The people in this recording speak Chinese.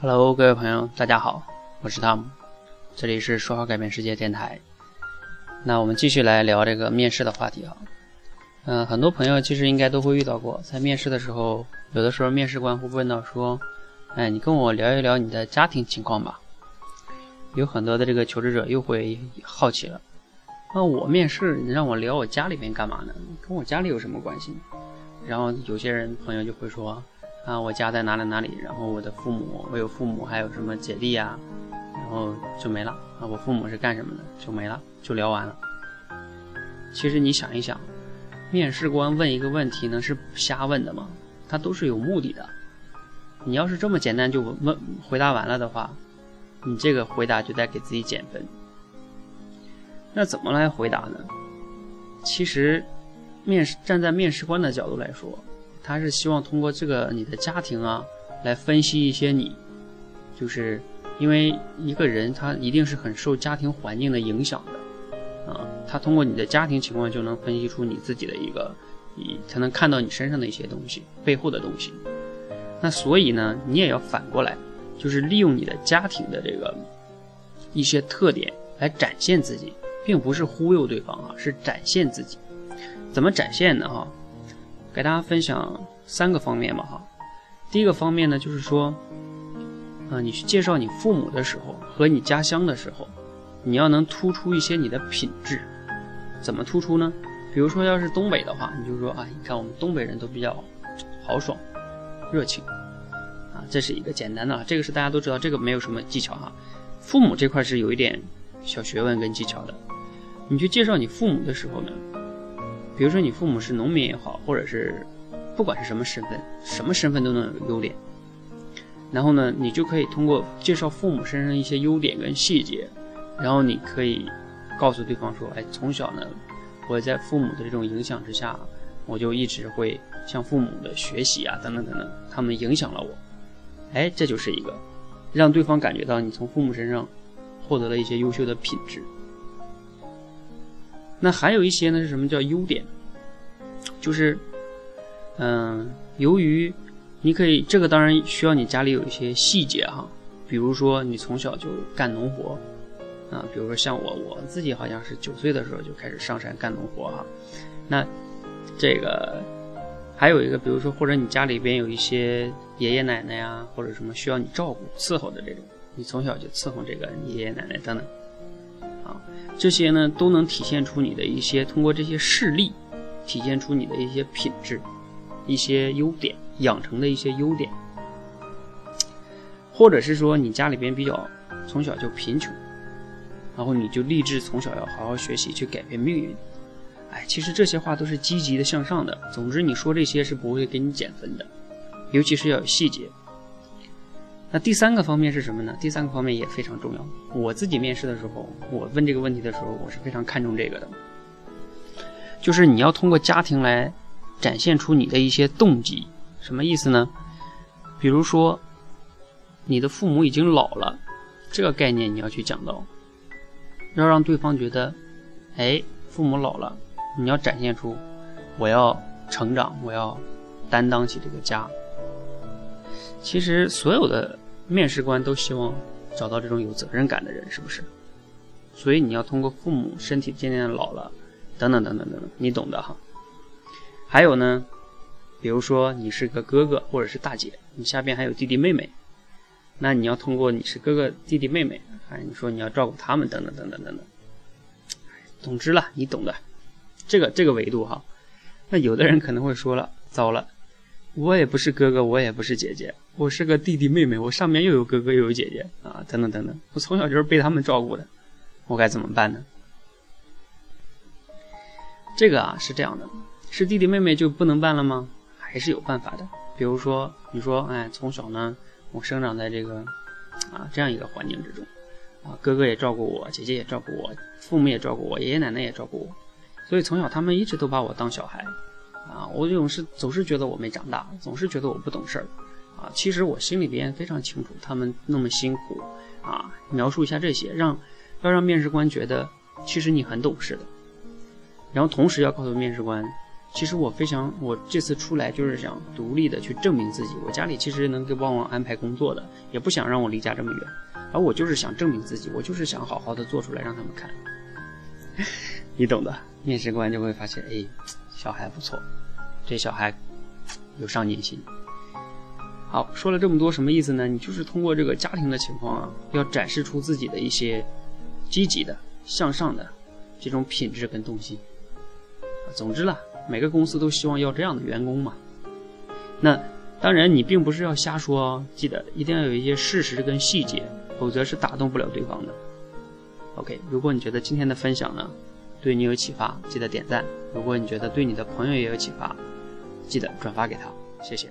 Hello，各位朋友，大家好，我是汤姆，这里是说好改变世界电台。那我们继续来聊这个面试的话题啊。嗯，很多朋友其实应该都会遇到过，在面试的时候，有的时候面试官会问到说：“哎，你跟我聊一聊你的家庭情况吧。”有很多的这个求职者又会好奇了：“那我面试，你让我聊我家里面干嘛呢？跟我家里有什么关系？”然后有些人朋友就会说：“啊，我家在哪里哪里，然后我的父母，我有父母，还有什么姐弟呀，然后就没了啊。我父母是干什么的，就没了，就聊完了。”其实你想一想。面试官问一个问题呢，是瞎问的吗？他都是有目的的。你要是这么简单就问回答完了的话，你这个回答就得给自己减分。那怎么来回答呢？其实，面试站在面试官的角度来说，他是希望通过这个你的家庭啊，来分析一些你，就是因为一个人他一定是很受家庭环境的影响的。啊，他通过你的家庭情况就能分析出你自己的一个，你才能看到你身上的一些东西，背后的东西。那所以呢，你也要反过来，就是利用你的家庭的这个一些特点来展现自己，并不是忽悠对方啊，是展现自己。怎么展现呢？哈，给大家分享三个方面嘛哈。第一个方面呢，就是说，啊，你去介绍你父母的时候和你家乡的时候。你要能突出一些你的品质，怎么突出呢？比如说，要是东北的话，你就说啊，你看我们东北人都比较豪爽、热情，啊，这是一个简单的，这个是大家都知道，这个没有什么技巧哈。父母这块是有一点小学问跟技巧的。你去介绍你父母的时候呢，比如说你父母是农民也好，或者是不管是什么身份，什么身份都能有优点。然后呢，你就可以通过介绍父母身上一些优点跟细节。然后你可以告诉对方说：“哎，从小呢，我在父母的这种影响之下，我就一直会向父母的学习啊，等等等等，他们影响了我。哎，这就是一个让对方感觉到你从父母身上获得了一些优秀的品质。那还有一些呢，是什么叫优点？就是，嗯，由于你可以这个当然需要你家里有一些细节哈，比如说你从小就干农活。”啊，比如说像我，我自己好像是九岁的时候就开始上山干农活哈。那这个还有一个，比如说或者你家里边有一些爷爷奶奶呀，或者什么需要你照顾伺候的这种，你从小就伺候这个爷爷奶奶等等，这些呢都能体现出你的一些通过这些事例，体现出你的一些品质、一些优点，养成的一些优点，或者是说你家里边比较从小就贫穷。然后你就立志从小要好好学习，去改变命运。哎，其实这些话都是积极的向上的。总之，你说这些是不会给你减分的，尤其是要有细节。那第三个方面是什么呢？第三个方面也非常重要。我自己面试的时候，我问这个问题的时候，我是非常看重这个的，就是你要通过家庭来展现出你的一些动机。什么意思呢？比如说，你的父母已经老了，这个概念你要去讲到。要让对方觉得，哎，父母老了，你要展现出我要成长，我要担当起这个家。其实所有的面试官都希望找到这种有责任感的人，是不是？所以你要通过父母身体渐渐老了，等等等等等等，你懂的哈。还有呢，比如说你是个哥哥或者是大姐，你下边还有弟弟妹妹，那你要通过你是哥哥弟弟妹妹。哎，你说你要照顾他们，等等等等等等。总之了，你懂的。这个这个维度哈，那有的人可能会说了，糟了，我也不是哥哥，我也不是姐姐，我是个弟弟妹妹，我上面又有哥哥又有姐姐啊，等等等等，我从小就是被他们照顾的，我该怎么办呢？这个啊是这样的，是弟弟妹妹就不能办了吗？还是有办法的。比如说，你说，哎，从小呢，我生长在这个啊这样一个环境之中。啊，哥哥也照顾我，姐姐也照顾我，父母也照顾我，爷爷奶奶也照顾我，所以从小他们一直都把我当小孩，啊，我总是总是觉得我没长大，总是觉得我不懂事儿，啊，其实我心里边非常清楚他们那么辛苦，啊，描述一下这些，让要让面试官觉得其实你很懂事的，然后同时要告诉面试官，其实我非常，我这次出来就是想独立的去证明自己。我家里其实能给帮我安排工作的，也不想让我离家这么远，而我就是想证明自己，我就是想好好的做出来让他们看。你懂的，面试官就会发现，哎，小孩不错，这小孩有上进心。好，说了这么多，什么意思呢？你就是通过这个家庭的情况啊，要展示出自己的一些积极的、向上的这种品质跟动机。总之了。每个公司都希望要这样的员工嘛？那当然，你并不是要瞎说哦，记得一定要有一些事实跟细节，否则是打动不了对方的。OK，如果你觉得今天的分享呢对你有启发，记得点赞；如果你觉得对你的朋友也有启发，记得转发给他，谢谢。